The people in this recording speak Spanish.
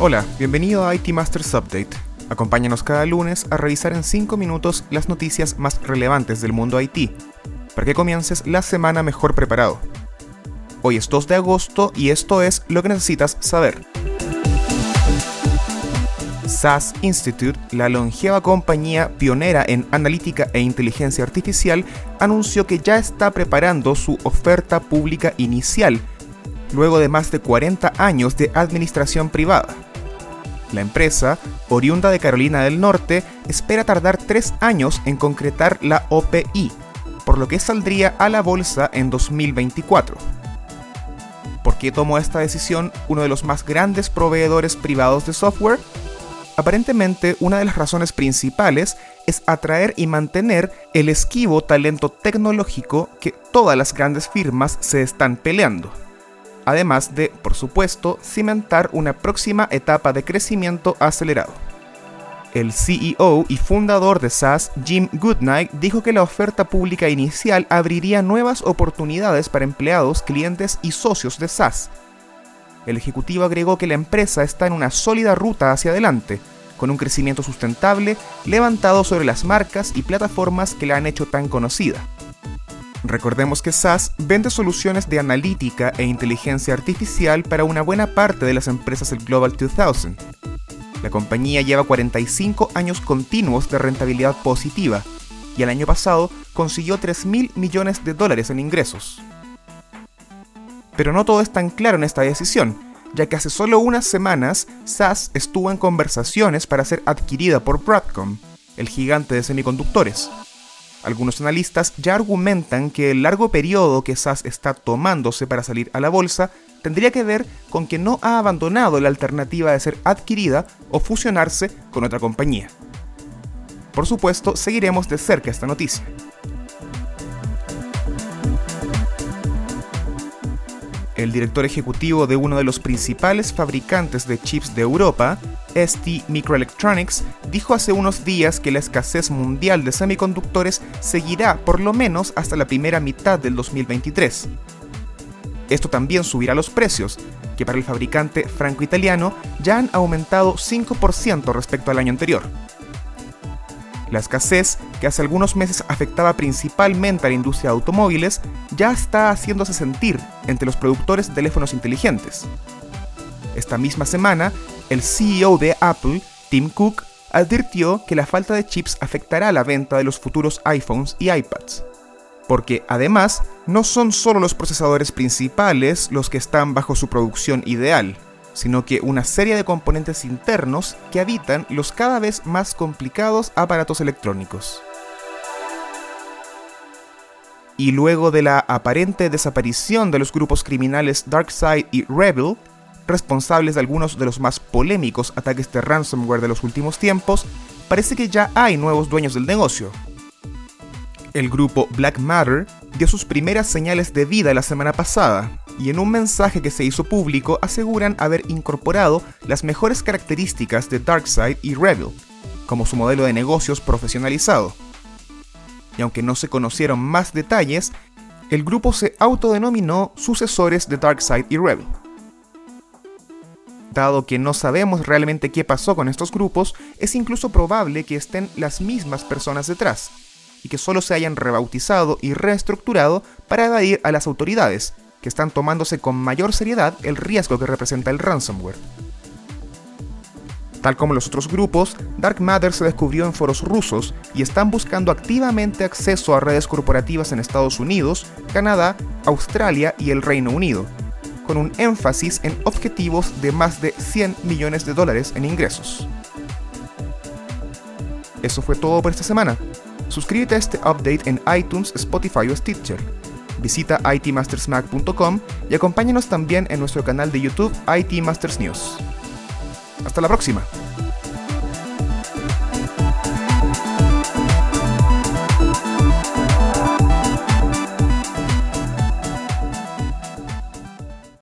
Hola, bienvenido a IT Masters Update. Acompáñanos cada lunes a revisar en 5 minutos las noticias más relevantes del mundo IT, para que comiences la semana mejor preparado. Hoy es 2 de agosto y esto es lo que necesitas saber. SAS Institute, la longeva compañía pionera en analítica e inteligencia artificial, anunció que ya está preparando su oferta pública inicial, luego de más de 40 años de administración privada. La empresa, oriunda de Carolina del Norte, espera tardar tres años en concretar la OPI, por lo que saldría a la bolsa en 2024. ¿Por qué tomó esta decisión uno de los más grandes proveedores privados de software? Aparentemente, una de las razones principales es atraer y mantener el esquivo talento tecnológico que todas las grandes firmas se están peleando. Además de, por supuesto, cimentar una próxima etapa de crecimiento acelerado. El CEO y fundador de SAS, Jim Goodnight, dijo que la oferta pública inicial abriría nuevas oportunidades para empleados, clientes y socios de SAS, el ejecutivo agregó que la empresa está en una sólida ruta hacia adelante, con un crecimiento sustentable levantado sobre las marcas y plataformas que la han hecho tan conocida. Recordemos que SAS vende soluciones de analítica e inteligencia artificial para una buena parte de las empresas del Global 2000. La compañía lleva 45 años continuos de rentabilidad positiva y el año pasado consiguió 3 mil millones de dólares en ingresos. Pero no todo es tan claro en esta decisión, ya que hace solo unas semanas SAS estuvo en conversaciones para ser adquirida por Broadcom, el gigante de semiconductores. Algunos analistas ya argumentan que el largo periodo que SAS está tomándose para salir a la bolsa tendría que ver con que no ha abandonado la alternativa de ser adquirida o fusionarse con otra compañía. Por supuesto, seguiremos de cerca esta noticia. el director ejecutivo de uno de los principales fabricantes de chips de Europa, ST Microelectronics, dijo hace unos días que la escasez mundial de semiconductores seguirá por lo menos hasta la primera mitad del 2023. Esto también subirá los precios, que para el fabricante franco-italiano ya han aumentado 5% respecto al año anterior. La escasez, que hace algunos meses afectaba principalmente a la industria de automóviles, ya está haciéndose sentir entre los productores de teléfonos inteligentes. Esta misma semana, el CEO de Apple, Tim Cook, advirtió que la falta de chips afectará la venta de los futuros iPhones y iPads. Porque además, no son solo los procesadores principales los que están bajo su producción ideal, sino que una serie de componentes internos que habitan los cada vez más complicados aparatos electrónicos. Y luego de la aparente desaparición de los grupos criminales Darkseid y Rebel, responsables de algunos de los más polémicos ataques de ransomware de los últimos tiempos, parece que ya hay nuevos dueños del negocio. El grupo Black Matter dio sus primeras señales de vida la semana pasada, y en un mensaje que se hizo público aseguran haber incorporado las mejores características de Darkseid y Rebel, como su modelo de negocios profesionalizado. Y aunque no se conocieron más detalles, el grupo se autodenominó sucesores de Darkseid y Rebel. Dado que no sabemos realmente qué pasó con estos grupos, es incluso probable que estén las mismas personas detrás, y que solo se hayan rebautizado y reestructurado para evadir a las autoridades, que están tomándose con mayor seriedad el riesgo que representa el ransomware. Tal como los otros grupos, Dark Matter se descubrió en foros rusos y están buscando activamente acceso a redes corporativas en Estados Unidos, Canadá, Australia y el Reino Unido, con un énfasis en objetivos de más de 100 millones de dólares en ingresos. Eso fue todo por esta semana. Suscríbete a este update en iTunes, Spotify o Stitcher visita itmastersmac.com y acompáñanos también en nuestro canal de YouTube IT Masters News. Hasta la próxima.